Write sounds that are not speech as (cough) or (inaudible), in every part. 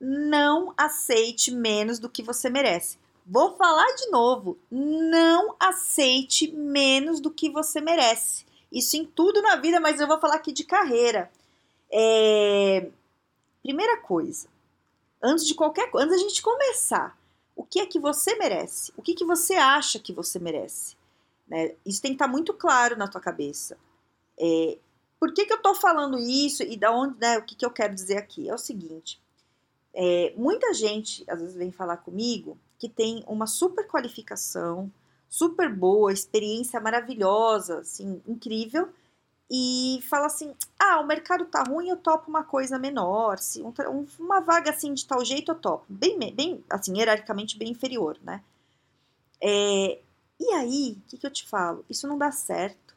não aceite menos do que você merece. Vou falar de novo. Não aceite menos do que você merece. Isso em tudo na vida, mas eu vou falar aqui de carreira. É... Primeira coisa, antes de qualquer coisa, antes da gente começar, o que é que você merece? O que, que você acha que você merece? Né? Isso tem que estar muito claro na tua cabeça. É... Por que, que eu tô falando isso e da onde, né, o que, que eu quero dizer aqui? É o seguinte: é, muita gente às vezes vem falar comigo que tem uma super qualificação, super boa, experiência maravilhosa, assim, incrível, e fala assim: ah, o mercado tá ruim, eu topo uma coisa menor, se um, uma vaga assim de tal jeito eu topo, bem, bem assim, hierarquicamente bem inferior, né? É, e aí, o que, que eu te falo? Isso não dá certo.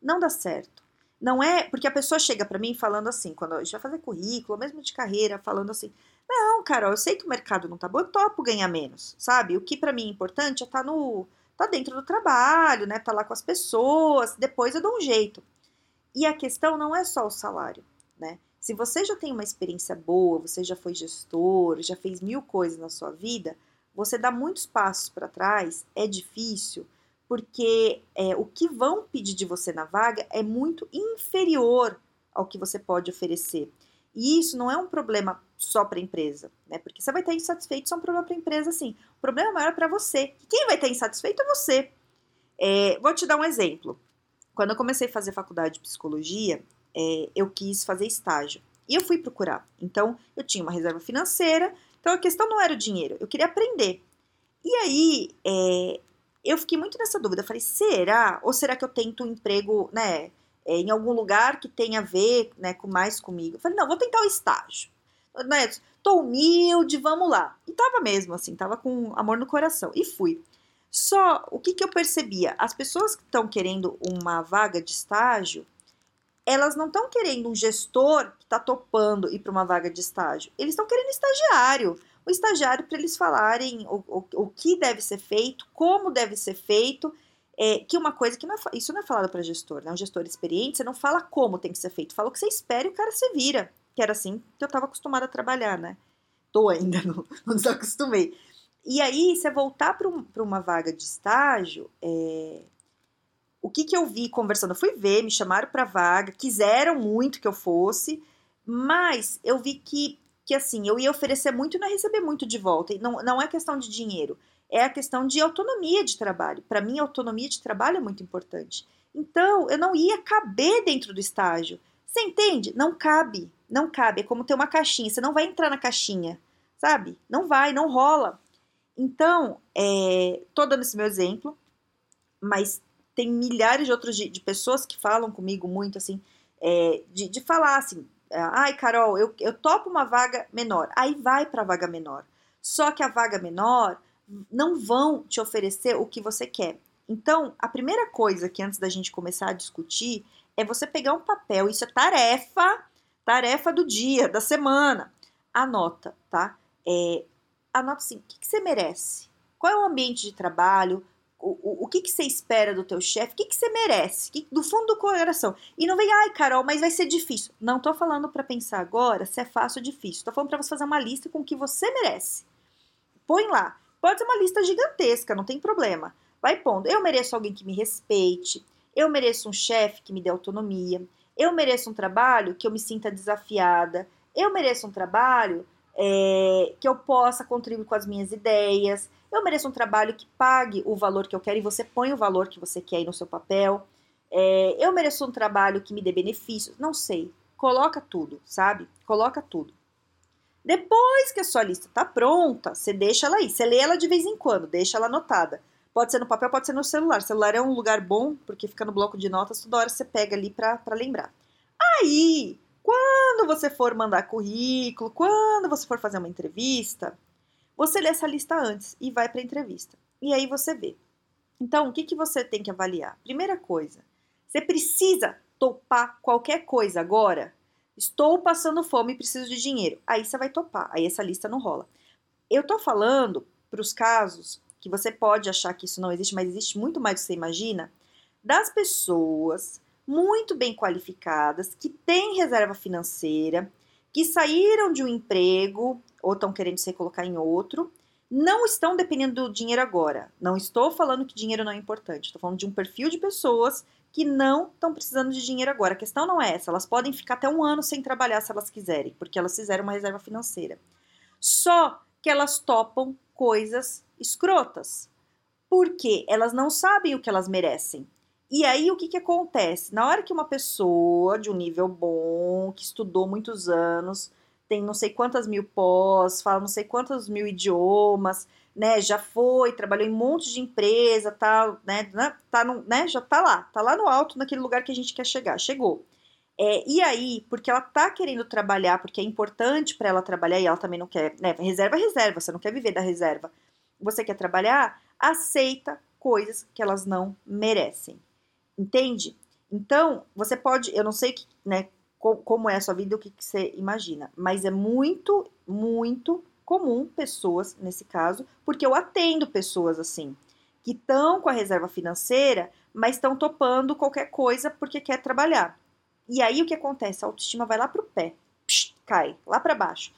Não dá certo. Não é porque a pessoa chega para mim falando assim, quando a gente vai fazer currículo, mesmo de carreira, falando assim: não, Carol, eu sei que o mercado não tá bom, eu topo ganhar menos, sabe? O que para mim é importante é tá no. tá dentro do trabalho, né? Tá lá com as pessoas, depois eu dou um jeito. E a questão não é só o salário, né? Se você já tem uma experiência boa, você já foi gestor, já fez mil coisas na sua vida, você dá muitos passos para trás, é difícil, porque é, o que vão pedir de você na vaga é muito inferior ao que você pode oferecer. E isso não é um problema só para a empresa, né? Porque você vai estar insatisfeito, isso é um problema para a empresa, sim. O problema maior é para você. Quem vai estar insatisfeito é você. É, vou te dar um exemplo. Quando eu comecei a fazer faculdade de psicologia, é, eu quis fazer estágio. E eu fui procurar. Então, eu tinha uma reserva financeira. Então, a questão não era o dinheiro, eu queria aprender. E aí, é, eu fiquei muito nessa dúvida. Falei, será? Ou será que eu tento um emprego, né? é, em algum lugar que tenha a ver né, com mais comigo. Falei, não, vou tentar o estágio. Né, tô humilde, vamos lá. E tava mesmo, assim, tava com amor no coração. E fui. Só, o que, que eu percebia? As pessoas que estão querendo uma vaga de estágio, elas não estão querendo um gestor que está topando ir para uma vaga de estágio. Eles estão querendo estagiário. O estagiário para eles falarem o, o, o que deve ser feito, como deve ser feito é, que uma coisa que não é, isso não é falado para gestor, né? Um gestor experiente, você não fala como tem que ser feito, fala o que você espera e o cara se vira. Que era assim que eu estava acostumada a trabalhar, né? Tô ainda, (laughs) não, não desacostumei. E aí, você voltar para um, uma vaga de estágio, é, o que, que eu vi conversando? Eu fui ver, me chamaram para vaga, quiseram muito que eu fosse, mas eu vi que, que assim, eu ia oferecer muito e não ia receber muito de volta. E não, não é questão de dinheiro é a questão de autonomia de trabalho. Para mim, autonomia de trabalho é muito importante. Então, eu não ia caber dentro do estágio. Você entende? Não cabe. Não cabe. É como ter uma caixinha. Você não vai entrar na caixinha, sabe? Não vai, não rola. Então, é, tô dando esse meu exemplo, mas tem milhares de outros de, de pessoas que falam comigo muito assim, é, de, de falar assim, ai Carol, eu, eu topo uma vaga menor, aí vai para vaga menor. Só que a vaga menor não vão te oferecer o que você quer. Então, a primeira coisa que antes da gente começar a discutir é você pegar um papel, isso é tarefa, tarefa do dia, da semana. Anota, tá? É, anota assim, o que, que, você merece? Qual é o ambiente de trabalho? O, o, o que, que você espera do teu chefe? O que, que você merece? Que, do fundo do coração. E não vem, ai, Carol, mas vai ser difícil. Não tô falando para pensar agora se é fácil ou difícil. Tô falando para você fazer uma lista com o que você merece. Põe lá. Pode ser uma lista gigantesca, não tem problema. Vai pondo. Eu mereço alguém que me respeite. Eu mereço um chefe que me dê autonomia. Eu mereço um trabalho que eu me sinta desafiada. Eu mereço um trabalho é, que eu possa contribuir com as minhas ideias. Eu mereço um trabalho que pague o valor que eu quero e você põe o valor que você quer aí no seu papel. É, eu mereço um trabalho que me dê benefícios. Não sei. Coloca tudo, sabe? Coloca tudo. Depois que a sua lista está pronta, você deixa ela aí. Você lê ela de vez em quando, deixa ela anotada. Pode ser no papel, pode ser no celular. O celular é um lugar bom, porque fica no bloco de notas, toda hora você pega ali para lembrar. Aí, quando você for mandar currículo, quando você for fazer uma entrevista, você lê essa lista antes e vai para a entrevista. E aí você vê. Então, o que, que você tem que avaliar? Primeira coisa, você precisa topar qualquer coisa agora? Estou passando fome e preciso de dinheiro. Aí você vai topar, aí essa lista não rola. Eu tô falando para os casos que você pode achar que isso não existe, mas existe muito mais do que você imagina, das pessoas muito bem qualificadas, que têm reserva financeira, que saíram de um emprego ou estão querendo se colocar em outro, não estão dependendo do dinheiro agora. Não estou falando que dinheiro não é importante. Estou falando de um perfil de pessoas que não estão precisando de dinheiro agora. A questão não é essa. Elas podem ficar até um ano sem trabalhar se elas quiserem, porque elas fizeram uma reserva financeira. Só que elas topam coisas escrotas. Porque elas não sabem o que elas merecem. E aí o que, que acontece? Na hora que uma pessoa de um nível bom, que estudou muitos anos, tem não sei quantas mil pós, fala não sei quantos mil idiomas, né, já foi, trabalhou em um monte de empresa, tal, né, né, tá no, né, já tá lá, tá lá no alto, naquele lugar que a gente quer chegar, chegou. É, e aí, porque ela tá querendo trabalhar, porque é importante para ela trabalhar e ela também não quer, né, reserva é reserva, você não quer viver da reserva, você quer trabalhar, aceita coisas que elas não merecem, entende? Então, você pode, eu não sei, né, como é a sua vida, o que, que você imagina. Mas é muito, muito comum pessoas, nesse caso, porque eu atendo pessoas assim, que estão com a reserva financeira, mas estão topando qualquer coisa porque quer trabalhar. E aí o que acontece? A autoestima vai lá pro pé, psh, cai lá para baixo.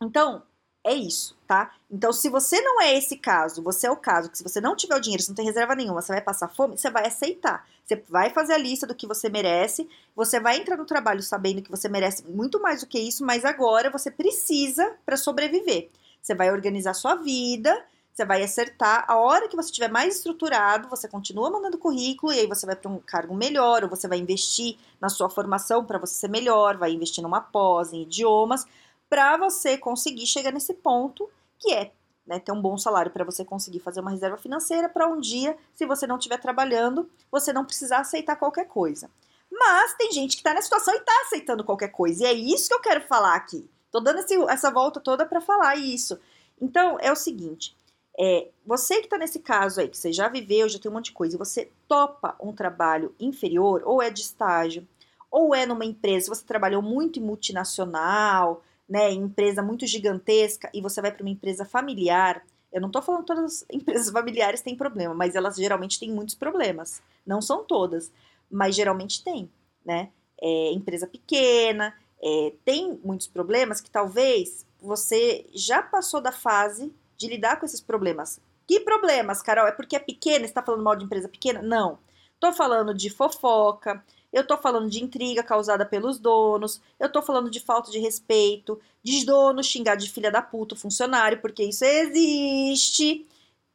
Então, é isso, tá? Então, se você não é esse caso, você é o caso que se você não tiver o dinheiro, você não tem reserva nenhuma, você vai passar fome, você vai aceitar. Você vai fazer a lista do que você merece, você vai entrar no trabalho sabendo que você merece muito mais do que isso, mas agora você precisa para sobreviver. Você vai organizar sua vida, você vai acertar. A hora que você estiver mais estruturado, você continua mandando currículo e aí você vai para um cargo melhor, ou você vai investir na sua formação para você ser melhor, vai investir numa pós em idiomas para você conseguir chegar nesse ponto que é né, ter um bom salário para você conseguir fazer uma reserva financeira para um dia, se você não estiver trabalhando, você não precisar aceitar qualquer coisa. Mas tem gente que está na situação e está aceitando qualquer coisa, e é isso que eu quero falar aqui. Tô dando esse, essa volta toda para falar isso. Então, é o seguinte: é, você que está nesse caso aí, que você já viveu, já tem um monte de coisa, e você topa um trabalho inferior, ou é de estágio, ou é numa empresa, você trabalhou muito em multinacional, né, empresa muito gigantesca e você vai para uma empresa familiar, eu não estou falando que todas as (laughs) empresas familiares têm problema, mas elas geralmente têm muitos problemas. Não são todas, mas geralmente tem, né? É, empresa pequena, é, tem muitos problemas que talvez você já passou da fase de lidar com esses problemas. Que problemas, Carol? É porque é pequena? Está falando mal de empresa pequena? Não. Estou falando de fofoca, eu tô falando de intriga causada pelos donos, eu tô falando de falta de respeito, de dono xingar de filha da puta o funcionário, porque isso existe,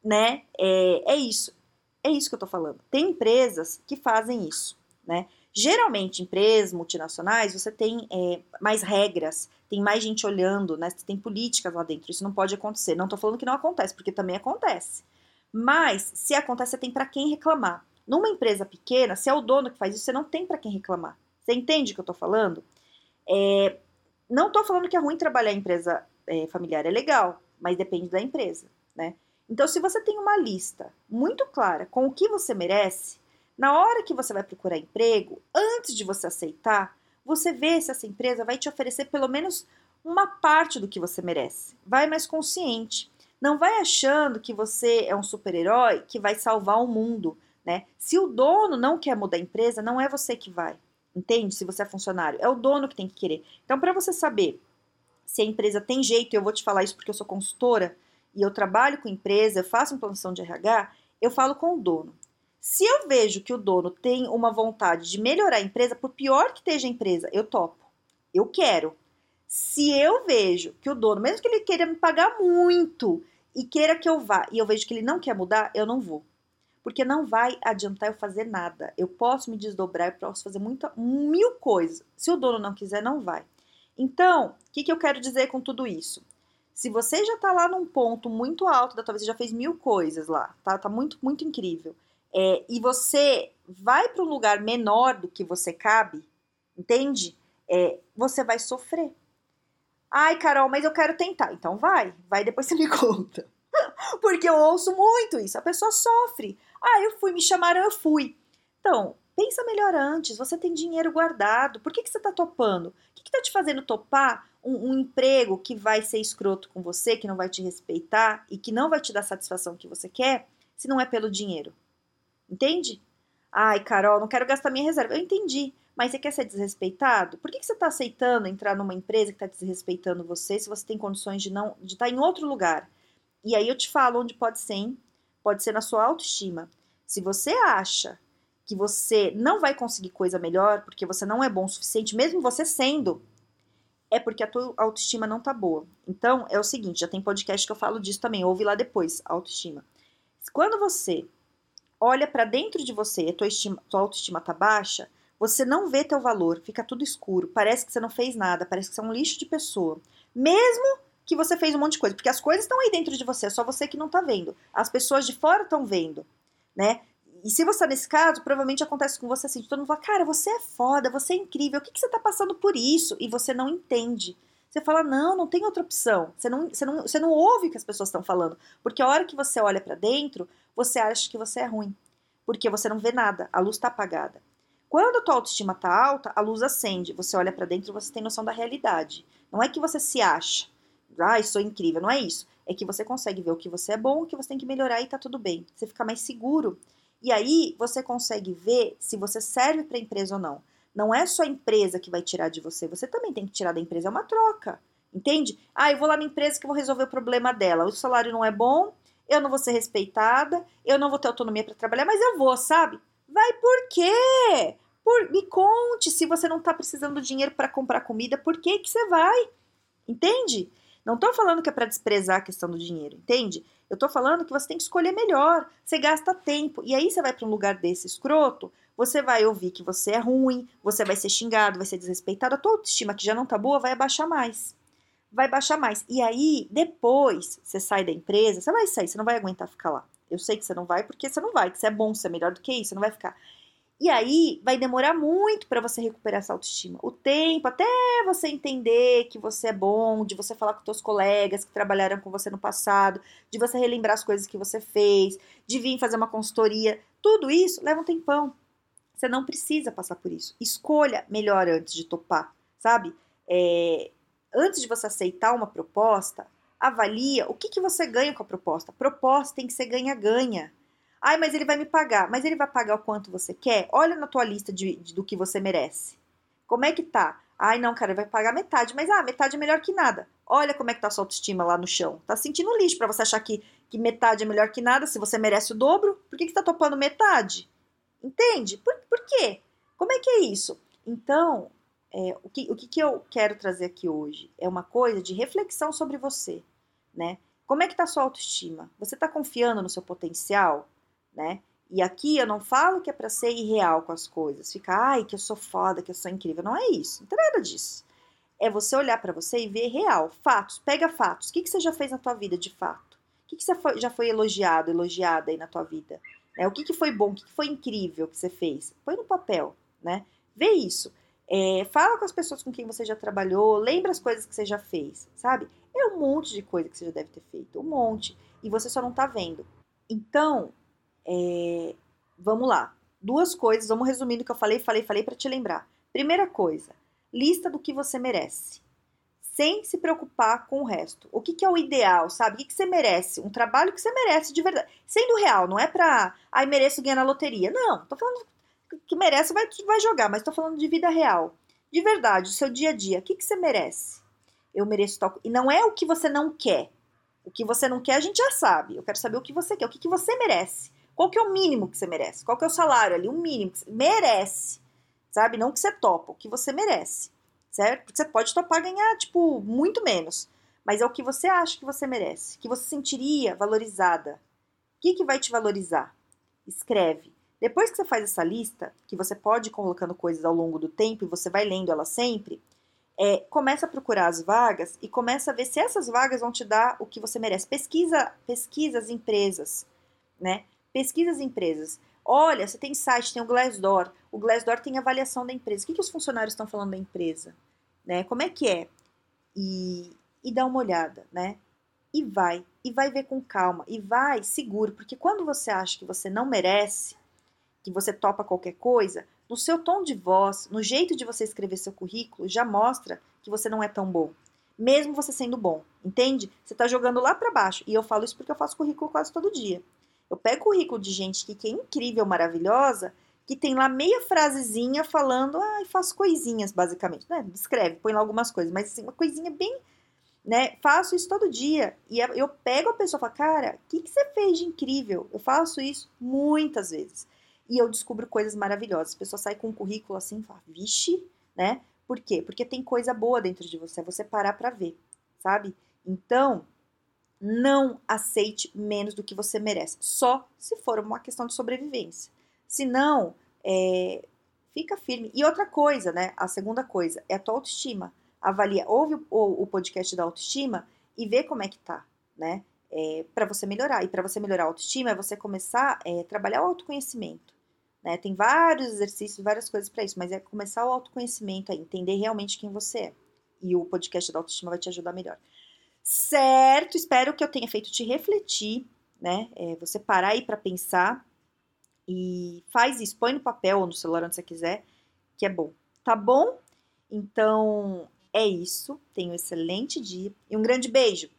né? É, é isso. É isso que eu tô falando. Tem empresas que fazem isso, né? Geralmente, empresas multinacionais, você tem é, mais regras, tem mais gente olhando, né? Você tem políticas lá dentro. Isso não pode acontecer. Não tô falando que não acontece, porque também acontece. Mas, se acontece, você tem para quem reclamar. Numa empresa pequena, se é o dono que faz isso, você não tem para quem reclamar. Você entende o que eu estou falando? É, não estou falando que é ruim trabalhar em empresa é, familiar, é legal, mas depende da empresa, né? Então, se você tem uma lista muito clara com o que você merece, na hora que você vai procurar emprego, antes de você aceitar, você vê se essa empresa vai te oferecer pelo menos uma parte do que você merece. Vai mais consciente. Não vai achando que você é um super-herói que vai salvar o mundo. Né? Se o dono não quer mudar a empresa, não é você que vai. Entende? Se você é funcionário, é o dono que tem que querer. Então, para você saber se a empresa tem jeito, eu vou te falar isso porque eu sou consultora e eu trabalho com empresa, eu faço implantação de RH, eu falo com o dono. Se eu vejo que o dono tem uma vontade de melhorar a empresa, por pior que esteja a empresa, eu topo. Eu quero. Se eu vejo que o dono, mesmo que ele queira me pagar muito e queira que eu vá, e eu vejo que ele não quer mudar, eu não vou porque não vai adiantar eu fazer nada. Eu posso me desdobrar, eu posso fazer muita, mil coisas. Se o dono não quiser, não vai. Então, o que, que eu quero dizer com tudo isso? Se você já está lá num ponto muito alto vida, você já fez mil coisas lá, tá? Tá muito, muito incrível. É, e você vai para um lugar menor do que você cabe, entende? É, você vai sofrer. Ai, Carol, mas eu quero tentar. Então vai, vai depois você me (laughs) conta. Porque eu ouço muito isso. A pessoa sofre. Ah, eu fui, me chamaram, eu fui. Então, pensa melhor antes. Você tem dinheiro guardado. Por que, que você está topando? O que está te fazendo topar um, um, emprego que vai ser escroto com você, que não vai te respeitar e que não vai te dar a satisfação que você quer, se não é pelo dinheiro? Entende? Ai, Carol, não quero gastar minha reserva. Eu entendi. Mas você quer ser desrespeitado? Por que, que você está aceitando entrar numa empresa que está desrespeitando você se você tem condições de não de estar tá em outro lugar? E aí eu te falo onde pode ser, hein? Pode ser na sua autoestima. Se você acha que você não vai conseguir coisa melhor porque você não é bom o suficiente, mesmo você sendo, é porque a tua autoestima não tá boa. Então, é o seguinte, já tem podcast que eu falo disso também, ouve lá depois, autoestima. Quando você olha para dentro de você, tua, tua autoestima tá baixa, você não vê teu valor, fica tudo escuro, parece que você não fez nada, parece que você é um lixo de pessoa. Mesmo que você fez um monte de coisa, porque as coisas estão aí dentro de você, é só você que não tá vendo. As pessoas de fora estão vendo, né? E se você tá nesse caso, provavelmente acontece com você assim, todo mundo fala, cara, você é foda, você é incrível, o que, que você tá passando por isso? E você não entende. Você fala, não, não tem outra opção. Você não, você não, você não ouve o que as pessoas estão falando. Porque a hora que você olha para dentro, você acha que você é ruim. Porque você não vê nada, a luz tá apagada. Quando a tua autoestima tá alta, a luz acende. Você olha para dentro e você tem noção da realidade. Não é que você se acha, ah, sou incrível, não é isso. É que você consegue ver o que você é bom, o que você tem que melhorar e tá tudo bem. Você fica mais seguro. E aí você consegue ver se você serve para a empresa ou não. Não é só a empresa que vai tirar de você, você também tem que tirar da empresa, é uma troca. Entende? Ah, eu vou lá na empresa que vou resolver o problema dela. O salário não é bom, eu não vou ser respeitada, eu não vou ter autonomia para trabalhar, mas eu vou, sabe? Vai por quê? Por, me conte se você não tá precisando de dinheiro para comprar comida, por que que você vai? Entende? Não tô falando que é para desprezar a questão do dinheiro, entende? Eu tô falando que você tem que escolher melhor. Você gasta tempo. E aí você vai para um lugar desse escroto, você vai ouvir que você é ruim, você vai ser xingado, vai ser desrespeitado. A tua autoestima, que já não tá boa, vai abaixar mais. Vai baixar mais. E aí, depois, você sai da empresa, você vai sair, você não vai aguentar ficar lá. Eu sei que você não vai, porque você não vai, que você é bom, você é melhor do que isso, você não vai ficar. E aí vai demorar muito para você recuperar essa autoestima. O tempo até você entender que você é bom, de você falar com seus colegas que trabalharam com você no passado, de você relembrar as coisas que você fez, de vir fazer uma consultoria, tudo isso leva um tempão. Você não precisa passar por isso. Escolha melhor antes de topar, sabe? É, antes de você aceitar uma proposta, avalia o que, que você ganha com a proposta. proposta tem que ser ganha-ganha. Ai, mas ele vai me pagar. Mas ele vai pagar o quanto você quer? Olha na tua lista de, de, do que você merece. Como é que tá? Ai, não, cara, vai pagar metade. Mas, ah, metade é melhor que nada. Olha como é que tá a sua autoestima lá no chão. Tá sentindo lixo para você achar que, que metade é melhor que nada. Se você merece o dobro, por que, que tá topando metade? Entende? Por, por quê? Como é que é isso? Então, é, o, que, o que, que eu quero trazer aqui hoje é uma coisa de reflexão sobre você, né? Como é que tá a sua autoestima? Você tá confiando no seu potencial? né? E aqui eu não falo que é para ser irreal com as coisas, ficar, ai, que eu sou foda, que eu sou incrível. Não é isso, não tem nada disso. É você olhar para você e ver real, fatos, pega fatos. O que, que você já fez na tua vida de fato? O que, que você foi, já foi elogiado, elogiada aí na tua vida? Né? O que, que foi bom, o que, que foi incrível que você fez? Põe no papel, né? Vê isso. É, fala com as pessoas com quem você já trabalhou, lembra as coisas que você já fez, sabe? É um monte de coisa que você já deve ter feito, um monte. E você só não tá vendo. Então, é, vamos lá. Duas coisas, vamos resumir o que eu falei, falei, falei para te lembrar. Primeira coisa, lista do que você merece. Sem se preocupar com o resto. O que, que é o ideal, sabe? O que, que você merece? Um trabalho que você merece de verdade. Sendo real, não é pra. Ai, mereço ganhar na loteria. Não, tô falando que merece, vai, vai jogar, mas tô falando de vida real. De verdade, o seu dia a dia. O que, que você merece? Eu mereço tal. E não é o que você não quer. O que você não quer, a gente já sabe. Eu quero saber o que você quer, o que, que você merece. Qual que é o mínimo que você merece? Qual que é o salário ali? O mínimo que você merece, sabe? Não que você topa, o que você merece, certo? Porque você pode topar ganhar, tipo, muito menos. Mas é o que você acha que você merece, que você sentiria valorizada. O que, que vai te valorizar? Escreve. Depois que você faz essa lista, que você pode ir colocando coisas ao longo do tempo e você vai lendo ela sempre, é, começa a procurar as vagas e começa a ver se essas vagas vão te dar o que você merece. Pesquisa, pesquisa as empresas, né? Pesquisa as empresas. Olha, você tem site, tem o Glassdoor. O Glassdoor tem avaliação da empresa. O que, que os funcionários estão falando da empresa? Né? Como é que é? E, e dá uma olhada, né? E vai. E vai ver com calma. E vai seguro. Porque quando você acha que você não merece, que você topa qualquer coisa, no seu tom de voz, no jeito de você escrever seu currículo, já mostra que você não é tão bom. Mesmo você sendo bom, entende? Você está jogando lá para baixo. E eu falo isso porque eu faço currículo quase todo dia. Eu pego currículo de gente que, que é incrível, maravilhosa, que tem lá meia frasezinha falando, ah, faço coisinhas, basicamente. Né? Escreve, põe lá algumas coisas, mas assim, uma coisinha bem, né? Faço isso todo dia. E eu pego a pessoa e falo, cara, o que, que você fez de incrível? Eu faço isso muitas vezes. E eu descubro coisas maravilhosas. A pessoa sai com um currículo assim e fala, vixe, né? Por quê? Porque tem coisa boa dentro de você, é você parar para ver, sabe? Então, não aceite menos do que você merece, só se for uma questão de sobrevivência. Se não, é, fica firme. E outra coisa, né? A segunda coisa é a tua autoestima. Avalia, ouve o, o, podcast da autoestima e vê como é que tá, né? É, para você melhorar. E para você melhorar a autoestima é você começar a é, trabalhar o autoconhecimento. Né? Tem vários exercícios, várias coisas para isso, mas é começar o autoconhecimento, é entender realmente quem você é. E o podcast da autoestima vai te ajudar melhor. Certo? Espero que eu tenha feito te refletir, né? É, você parar aí para pensar e faz isso, põe no papel ou no celular onde você quiser, que é bom. Tá bom? Então é isso. Tenha um excelente dia e um grande beijo.